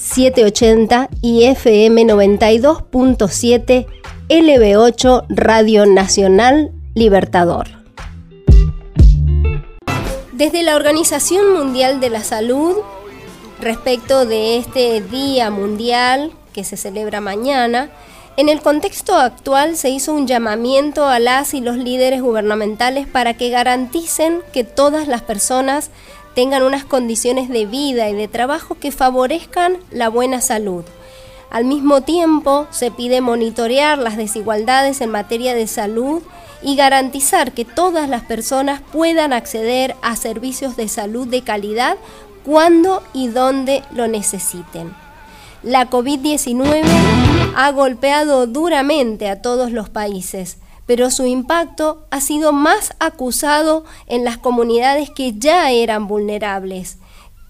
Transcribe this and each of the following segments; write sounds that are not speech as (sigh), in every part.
780 y FM 92.7 LB8 Radio Nacional Libertador. Desde la Organización Mundial de la Salud, respecto de este Día Mundial que se celebra mañana, en el contexto actual se hizo un llamamiento a las y los líderes gubernamentales para que garanticen que todas las personas tengan unas condiciones de vida y de trabajo que favorezcan la buena salud. Al mismo tiempo, se pide monitorear las desigualdades en materia de salud y garantizar que todas las personas puedan acceder a servicios de salud de calidad cuando y donde lo necesiten. La COVID-19 ha golpeado duramente a todos los países pero su impacto ha sido más acusado en las comunidades que ya eran vulnerables,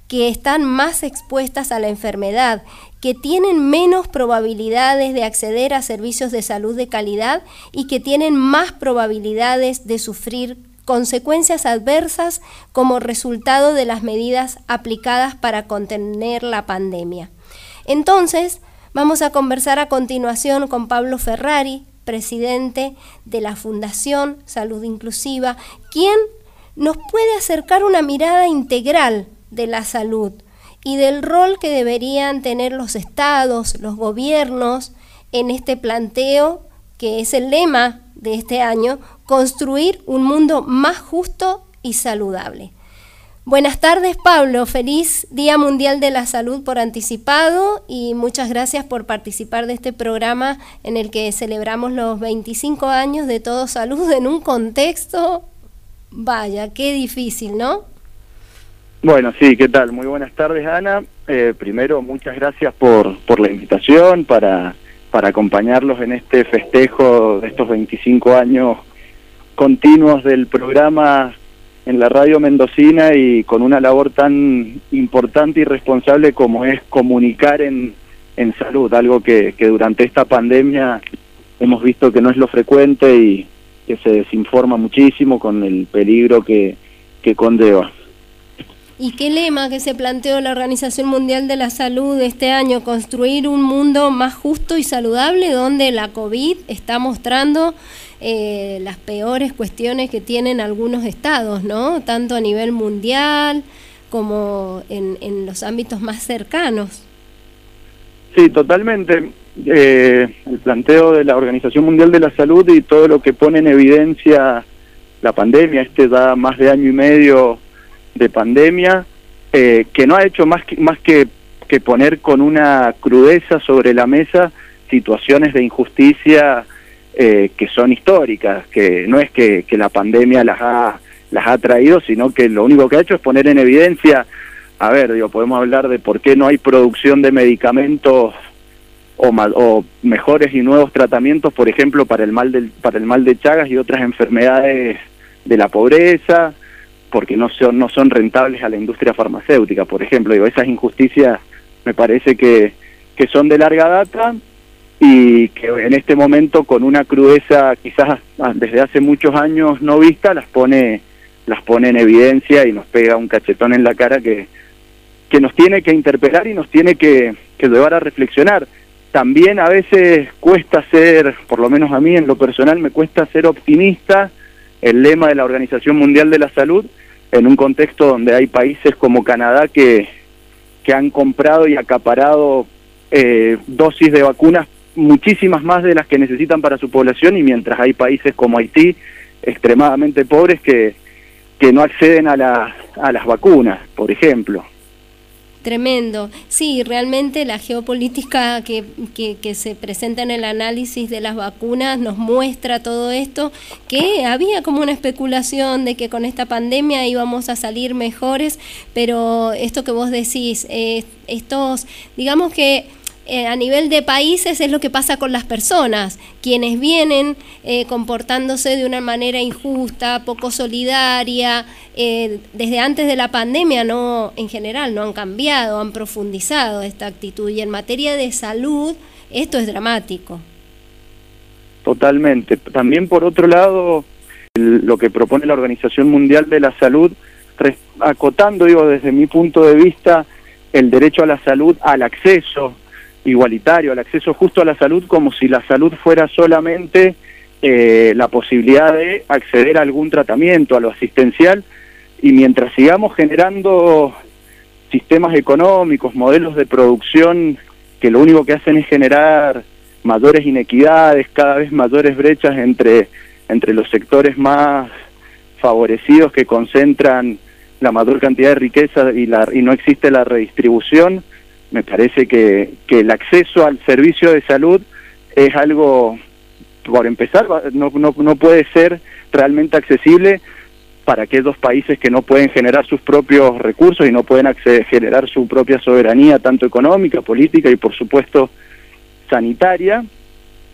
que están más expuestas a la enfermedad, que tienen menos probabilidades de acceder a servicios de salud de calidad y que tienen más probabilidades de sufrir consecuencias adversas como resultado de las medidas aplicadas para contener la pandemia. Entonces, vamos a conversar a continuación con Pablo Ferrari, presidente de la Fundación Salud Inclusiva, quien nos puede acercar una mirada integral de la salud y del rol que deberían tener los estados, los gobiernos en este planteo que es el lema de este año, construir un mundo más justo y saludable. Buenas tardes, Pablo. Feliz Día Mundial de la Salud por anticipado y muchas gracias por participar de este programa en el que celebramos los 25 años de Todo Salud en un contexto, vaya, qué difícil, ¿no? Bueno, sí, ¿qué tal? Muy buenas tardes, Ana. Eh, primero, muchas gracias por, por la invitación para, para acompañarlos en este festejo de estos 25 años continuos del programa en la radio mendocina y con una labor tan importante y responsable como es comunicar en, en salud, algo que, que durante esta pandemia hemos visto que no es lo frecuente y que se desinforma muchísimo con el peligro que, que condeva. ¿Y qué lema que se planteó la Organización Mundial de la Salud este año? Construir un mundo más justo y saludable donde la COVID está mostrando eh, las peores cuestiones que tienen algunos estados, ¿no? Tanto a nivel mundial como en, los ámbitos más cercanos. Sí, totalmente. Eh, el planteo de la Organización Mundial de la Salud y todo lo que pone en evidencia la pandemia, este da más de año y medio de pandemia, eh, que no ha hecho más que, más que, que poner con una crudeza sobre la mesa situaciones de injusticia eh, que son históricas, que no es que, que, la pandemia las ha, las ha traído, sino que lo único que ha hecho es poner en evidencia, a ver, digo, podemos hablar de por qué no hay producción de medicamentos o, o mejores y nuevos tratamientos, por ejemplo, para el mal del, para el mal de Chagas y otras enfermedades de la pobreza, porque no son, no son rentables a la industria farmacéutica, por ejemplo. Digo, esas injusticias me parece que, que son de larga data y que en este momento con una crudeza quizás desde hace muchos años no vista las pone las pone en evidencia y nos pega un cachetón en la cara que que nos tiene que interpelar y nos tiene que, que llevar a reflexionar. También a veces cuesta ser, por lo menos a mí en lo personal, me cuesta ser optimista. El lema de la Organización Mundial de la Salud en un contexto donde hay países como Canadá que, que han comprado y acaparado eh, dosis de vacunas muchísimas más de las que necesitan para su población y mientras hay países como Haití extremadamente pobres que, que no acceden a, la, a las vacunas, por ejemplo. Tremendo. Sí, realmente la geopolítica que, que, se presenta en el análisis de las vacunas nos muestra todo esto, que había como una especulación de que con esta pandemia íbamos a salir mejores, pero esto que vos decís, eh, estos, digamos que eh, a nivel de países es lo que pasa con las personas, quienes vienen eh, comportándose de una manera injusta, poco solidaria, eh, desde antes de la pandemia no, en general no han cambiado, han profundizado esta actitud y en materia de salud esto es dramático. Totalmente. También por otro lado, lo que propone la Organización Mundial de la Salud, acotando, digo, desde mi punto de vista, el derecho a la salud, al acceso igualitario, al acceso justo a la salud, como si la salud fuera solamente eh, la posibilidad de acceder a algún tratamiento, a lo asistencial, y mientras sigamos generando sistemas económicos, modelos de producción que lo único que hacen es generar mayores inequidades, cada vez mayores brechas entre, entre los sectores más favorecidos que concentran la mayor cantidad de riqueza y, la, y no existe la redistribución, me parece que, que el acceso al servicio de salud es algo, por empezar, no, no, no puede ser realmente accesible para aquellos países que no pueden generar sus propios recursos y no pueden generar su propia soberanía, tanto económica, política y por supuesto sanitaria,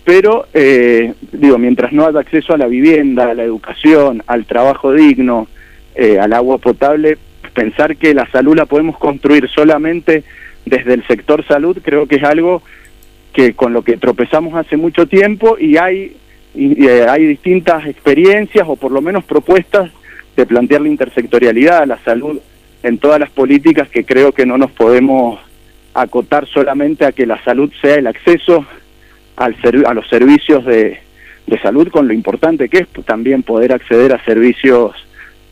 pero eh, digo, mientras no haya acceso a la vivienda, a la educación, al trabajo digno, eh, al agua potable, pensar que la salud la podemos construir solamente desde el sector salud creo que es algo que con lo que tropezamos hace mucho tiempo y hay, y, eh, hay distintas experiencias o por lo menos propuestas de plantear la intersectorialidad, la salud en todas las políticas que creo que no nos podemos acotar solamente a que la salud sea el acceso al a los servicios de, de salud con lo importante que es también poder acceder a servicios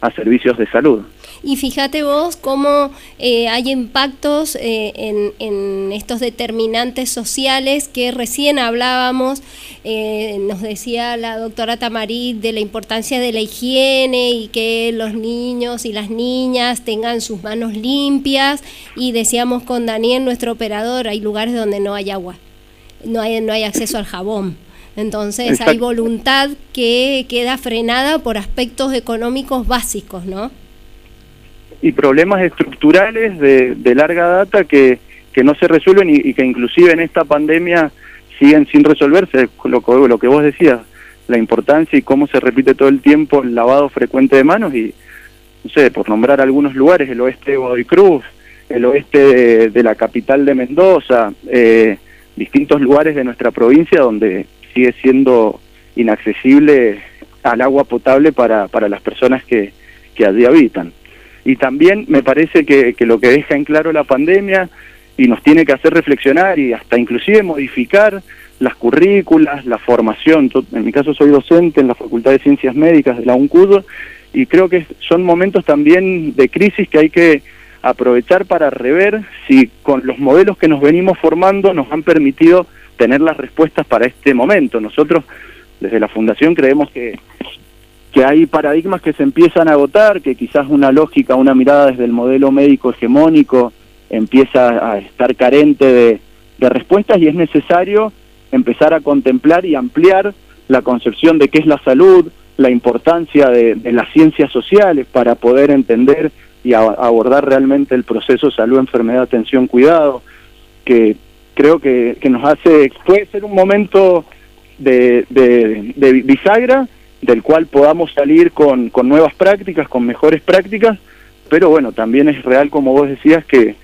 a servicios de salud. Y fíjate vos cómo eh, hay impactos eh, en, estos determinantes sociales que recién hablábamos, eh, nos decía la doctora Tamarit de la importancia de la higiene y que los niños y las niñas tengan sus manos limpias y decíamos con Daniel, nuestro operador, hay lugares donde no hay agua, no hay, no hay acceso al jabón. Entonces hay voluntad que queda frenada por aspectos económicos básicos, ¿no? y problemas estructurales de, larga data que, que no se resuelven y, que inclusive en esta pandemia siguen sin resolverse, lo, lo que vos decías, la importancia y cómo se repite todo el tiempo el lavado frecuente de manos y, no sé, por nombrar algunos lugares, el oeste de Godoy Cruz, el oeste de, la capital de Mendoza, eh, distintos lugares de nuestra provincia donde sigue siendo inaccesible al agua potable para, para las personas que, que allí habitan. Y también me parece que, lo que deja en claro la pandemia y nos tiene que hacer reflexionar y hasta inclusive modificar las currículas, la formación. en mi caso soy docente en la Facultad de Ciencias Médicas de la UNCUD y creo que son momentos también de crisis que hay que aprovechar para rever si con los modelos que nos venimos formando nos han permitido tener las respuestas para este momento. Nosotros desde la Fundación creemos que que hay paradigmas que se empiezan a agotar, que quizás una lógica, una mirada desde el modelo médico hegemónico empieza a estar carente de, respuestas y es necesario empezar a contemplar y ampliar la concepción de qué es la salud, la importancia de, las ciencias sociales para poder entender y abordar realmente el proceso salud, enfermedad, atención, cuidado, que creo que, que nos hace, puede ser un momento de, de bisagra, del cual podamos salir con, con nuevas prácticas, con mejores prácticas, pero bueno, también es real, como vos decías, que,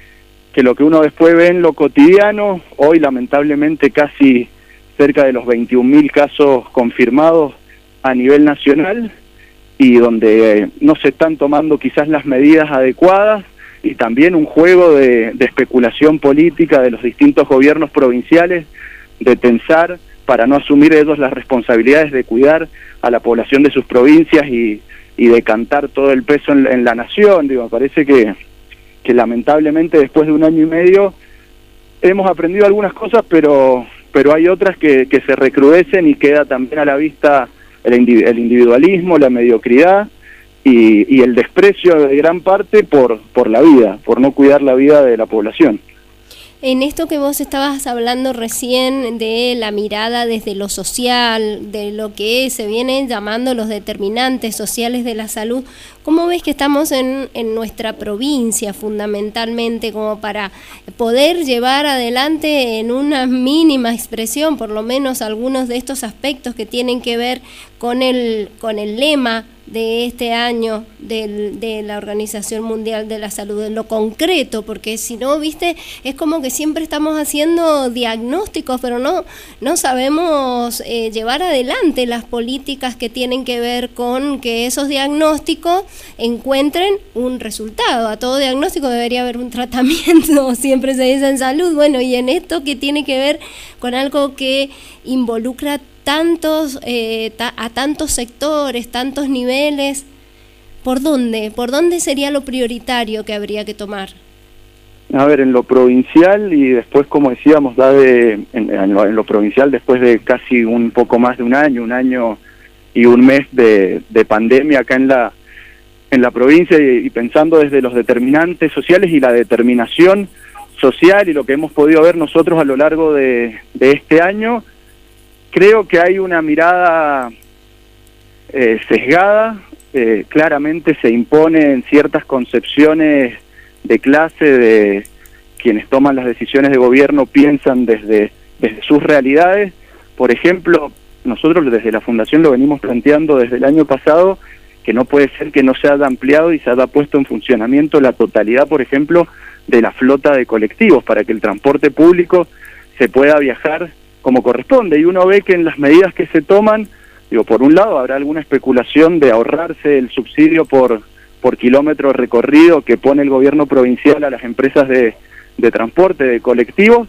que lo que uno después ve en lo cotidiano, hoy lamentablemente casi cerca de los 21.000 casos confirmados a nivel nacional y donde no se están tomando quizás las medidas adecuadas y también un juego de, especulación política de los distintos gobiernos provinciales de pensar para no asumir ellos las responsabilidades de cuidar a la población de sus provincias y, y de cantar todo el peso en, la nación. Digo, parece que, que lamentablemente después de un año y medio hemos aprendido algunas cosas, pero, pero hay otras que, que se recrudecen y queda también a la vista el individualismo, la mediocridad y, y, el desprecio de gran parte por, por la vida, por no cuidar la vida de la población. En esto que vos estabas hablando recién de la mirada desde lo social, de lo que se viene llamando los determinantes sociales de la salud, ¿cómo ves que estamos en, en nuestra provincia fundamentalmente como para poder llevar adelante en una mínima expresión por lo menos algunos de estos aspectos que tienen que ver con el, con el lema de este año de la Organización Mundial de la Salud, en lo concreto, porque si no, viste, es como que siempre estamos haciendo diagnósticos, pero no, no sabemos eh, llevar adelante las políticas que tienen que ver con que esos diagnósticos encuentren un resultado. A todo diagnóstico debería haber un tratamiento, (laughs) siempre se dice en salud, bueno, y en esto que tiene que ver con algo que involucra tantos, eh, a tantos sectores, tantos niveles, ¿por dónde? ¿Por dónde sería lo prioritario que habría que tomar? A ver, en lo provincial y después, como decíamos, da de, en, lo, provincial después de casi un poco más de un año, un año y un mes de, pandemia acá en la en la provincia y, pensando desde los determinantes sociales y la determinación social y lo que hemos podido ver nosotros a lo largo de, de este año, Creo que hay una mirada eh, sesgada, eh, claramente se imponen ciertas concepciones de clase de quienes toman las decisiones de gobierno piensan desde, desde sus realidades. Por ejemplo, nosotros desde la Fundación lo venimos planteando desde el año pasado, que no puede ser que no se haya ampliado y se haya puesto en funcionamiento la totalidad, por ejemplo, de la flota de colectivos para que el transporte público se pueda viajar como corresponde. Y uno ve que en las medidas que se toman, digo, por un lado habrá alguna especulación de ahorrarse el subsidio por, por kilómetro recorrido que pone el gobierno provincial a las empresas de, de transporte, de colectivos,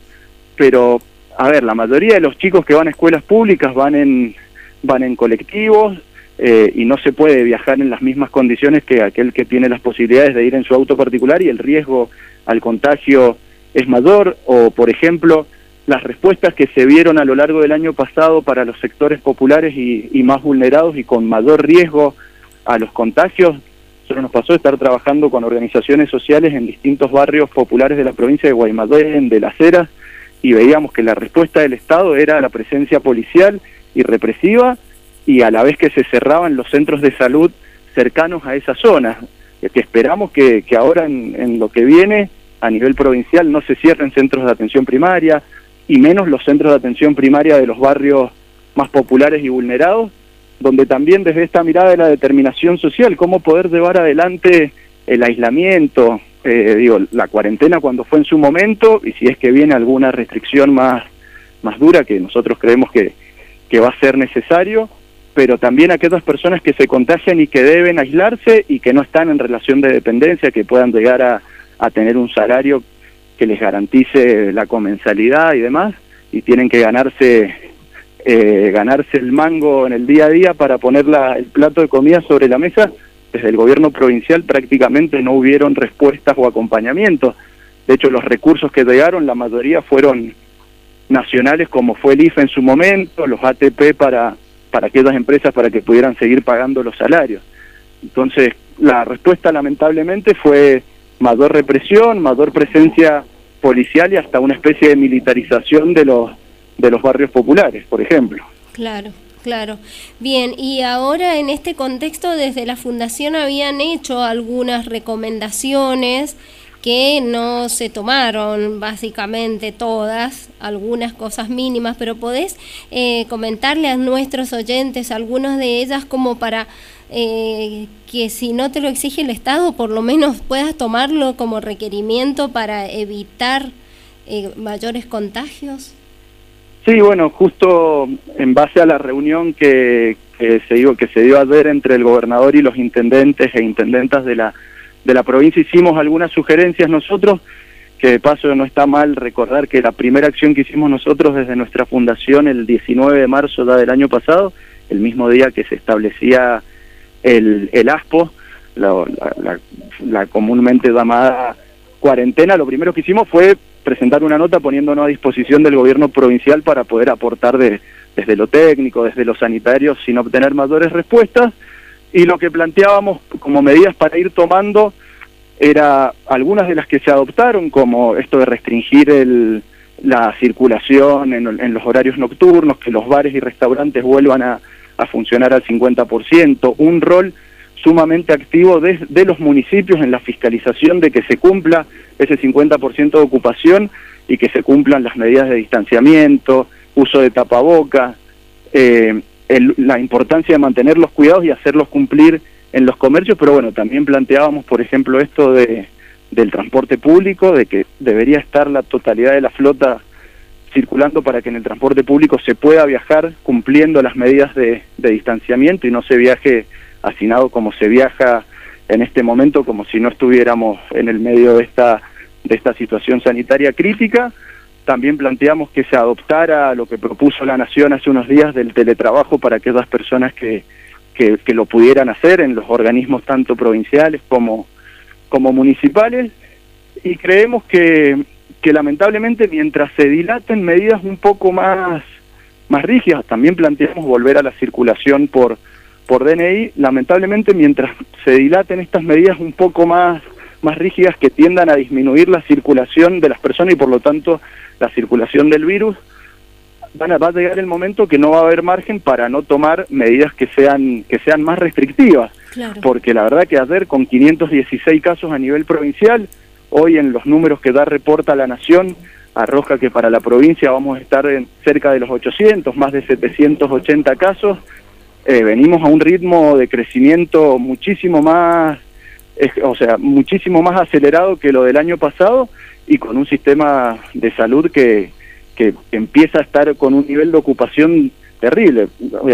pero, a ver, la mayoría de los chicos que van a escuelas públicas van en, van en colectivos, eh, y no se puede viajar en las mismas condiciones que aquel que tiene las posibilidades de ir en su auto particular y el riesgo al contagio es mayor o por ejemplo las respuestas que se vieron a lo largo del año pasado para los sectores populares y, más vulnerados y con mayor riesgo a los contagios. Solo nos pasó estar trabajando con organizaciones sociales en distintos barrios populares de la provincia de Guaymallén, de Las Heras, y veíamos que la respuesta del Estado era la presencia policial y represiva y a la vez que se cerraban los centros de salud cercanos a esa zona. Que esperamos que, ahora en lo que viene a nivel provincial no se cierren centros de atención primaria, y menos los centros de atención primaria de los barrios más populares y vulnerados, donde también desde esta mirada de la determinación social, cómo poder llevar adelante el aislamiento, eh, digo, la cuarentena cuando fue en su momento, y si es que viene alguna restricción más, más dura, que nosotros creemos que, que va a ser necesario, pero también aquellas personas que se contagian y que deben aislarse y que no están en relación de dependencia, que puedan llegar a, a tener un salario que les garantice la comensalidad y demás, y tienen que ganarse eh, ganarse el mango en el día a día para poner el plato de comida sobre la mesa, desde el gobierno provincial prácticamente no hubieron respuestas o acompañamiento. De hecho, los recursos que llegaron, la mayoría fueron nacionales, como fue el IFE en su momento, los ATP para, para aquellas empresas para que pudieran seguir pagando los salarios. Entonces, la respuesta lamentablemente fue mayor represión, mayor presencia policial y hasta una especie de militarización de los, de los barrios populares, por ejemplo. Claro. Claro. Bien, y ahora en este contexto desde la Fundación habían hecho algunas recomendaciones que no se tomaron básicamente todas, algunas cosas mínimas, pero podés eh, comentarle a nuestros oyentes algunas de ellas como para eh, que si no te lo exige el Estado, por lo menos puedas tomarlo como requerimiento para evitar eh, mayores contagios? Sí, bueno, justo en base a la reunión que, se dio, que se dio ayer entre el gobernador y los intendentes e intendentas de la, de la provincia, hicimos algunas sugerencias nosotros, que de paso no está mal recordar que la primera acción que hicimos nosotros desde nuestra fundación el 19 de marzo del año pasado, el mismo día que se establecía el, el ASPO, la, comúnmente llamada cuarentena, lo primero que hicimos fue presentar una nota poniéndonos a disposición del gobierno provincial para poder aportar desde lo técnico, desde lo sanitario, sin obtener mayores respuestas. Y lo que planteábamos como medidas para ir tomando era algunas de las que se adoptaron, como esto de restringir el, la circulación en, los horarios nocturnos, que los bares y restaurantes vuelvan a, funcionar al 50%, un rol sumamente activo de, los municipios en la fiscalización de que se cumpla ese 50% de ocupación y que se cumplan las medidas de distanciamiento, uso de tapabocas, eh, la importancia de mantener los cuidados y hacerlos cumplir en los comercios, pero bueno, también planteábamos, por ejemplo, esto de del transporte público, de que debería estar la totalidad de la flota circulando para que en el transporte público se pueda viajar cumpliendo las medidas de, distanciamiento y no se viaje hacinado como se viaja en este momento, como si no estuviéramos en el medio de esta, de esta situación sanitaria crítica. También planteamos que se adoptara lo que propuso la Nación hace unos días del teletrabajo para aquellas personas que, que, que lo pudieran hacer en los organismos tanto provinciales como, como municipales y creemos que, que lamentablemente mientras se dilaten medidas un poco más, más rígidas, también planteamos volver a la circulación por, por DNI, lamentablemente mientras se dilaten estas medidas un poco más, más rígidas que tiendan a disminuir la circulación de las personas y por lo tanto la circulación del virus, van a, va a llegar el momento que no va a haber margen para no tomar medidas que sean, que sean más restrictivas. Porque la verdad que ayer con 516 casos a nivel provincial, hoy en los números que da reporta la Nación, arroja que para la provincia vamos a estar en cerca de los 800, más de 780 casos. Eh, venimos a un ritmo de crecimiento muchísimo más, o sea, muchísimo más acelerado que lo del año pasado y con un sistema de salud que, que empieza a estar con un nivel de ocupación terrible.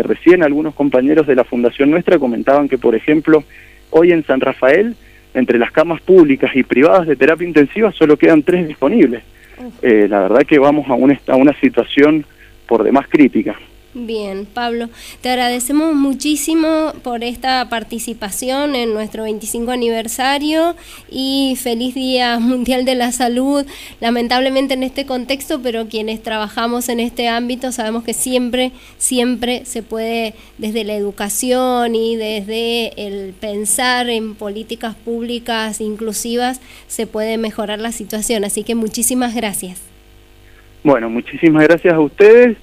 Recién algunos compañeros de la fundación nuestra comentaban que, por ejemplo, hoy en San Rafael, entre las camas públicas y privadas de terapia intensiva, solo quedan tres disponibles. Eh, la verdad que vamos a a una situación por demás crítica. Bien, Pablo, te agradecemos muchísimo por esta participación en nuestro 25 aniversario y feliz Día (laughs) Mundial de la Salud. Lamentablemente en este contexto, pero quienes trabajamos en este ámbito sabemos que siempre, siempre se puede, desde la educación y desde el pensar en políticas públicas inclusivas, se puede mejorar la situación. Así que muchísimas gracias. Bueno, muchísimas gracias a ustedes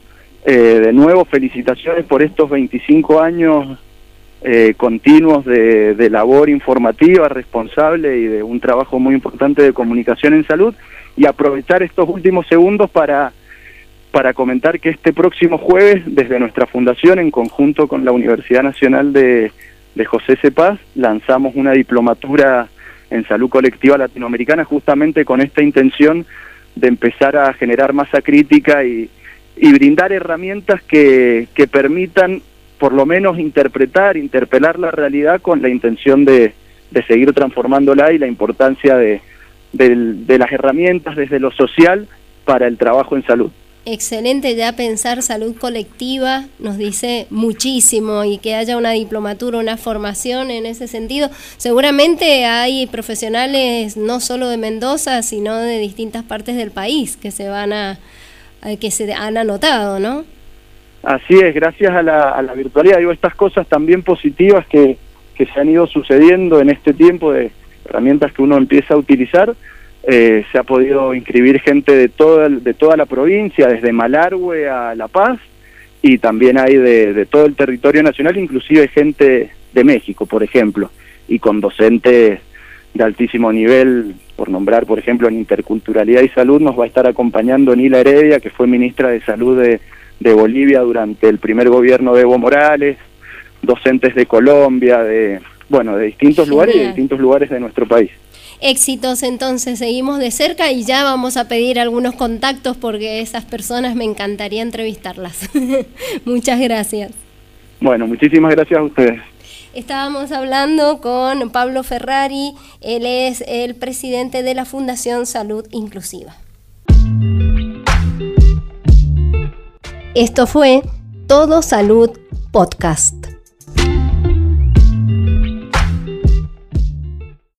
eh, de nuevo, felicitaciones por estos 25 años eh, continuos de, labor informativa, responsable y de un trabajo muy importante de comunicación en salud. Y aprovechar estos últimos segundos para, para comentar que este próximo jueves, desde nuestra fundación, en conjunto con la Universidad Nacional de, de José Cepaz, lanzamos una diplomatura en salud colectiva latinoamericana justamente con esta intención de empezar a generar masa crítica y, y brindar herramientas que, que permitan por lo menos interpretar, interpelar la realidad con la intención de, de seguir transformándola y la importancia de, de, las herramientas desde lo social para el trabajo en salud. Excelente ya pensar salud colectiva, nos dice muchísimo y que haya una diplomatura, una formación en ese sentido. Seguramente hay profesionales no solo de Mendoza, sino de distintas partes del país que se van a, que se han anotado, ¿no? Así es, gracias a la, a la virtualidad, digo, estas cosas también positivas que, que se han ido sucediendo en este tiempo de herramientas que uno empieza a utilizar, eh, se ha podido inscribir gente de toda, de toda la provincia, desde Malargüe a La Paz, y también hay de, de todo el territorio nacional, inclusive gente de México, por ejemplo, y con docentes de altísimo nivel, por nombrar, por ejemplo, en Interculturalidad y Salud, nos va a estar acompañando Nila Heredia, que fue ministra de Salud de, Bolivia durante el primer gobierno de Evo Morales, docentes de Colombia, de, bueno, de distintos lugares y de distintos lugares de nuestro país. Éxitos, entonces seguimos de cerca y ya vamos a pedir algunos contactos porque esas personas me encantaría entrevistarlas. (laughs) Muchas gracias. Bueno, muchísimas gracias a ustedes. Estábamos hablando con Pablo Ferrari, él es el presidente de la Fundación Salud Inclusiva. Esto fue Todo Salud Podcast.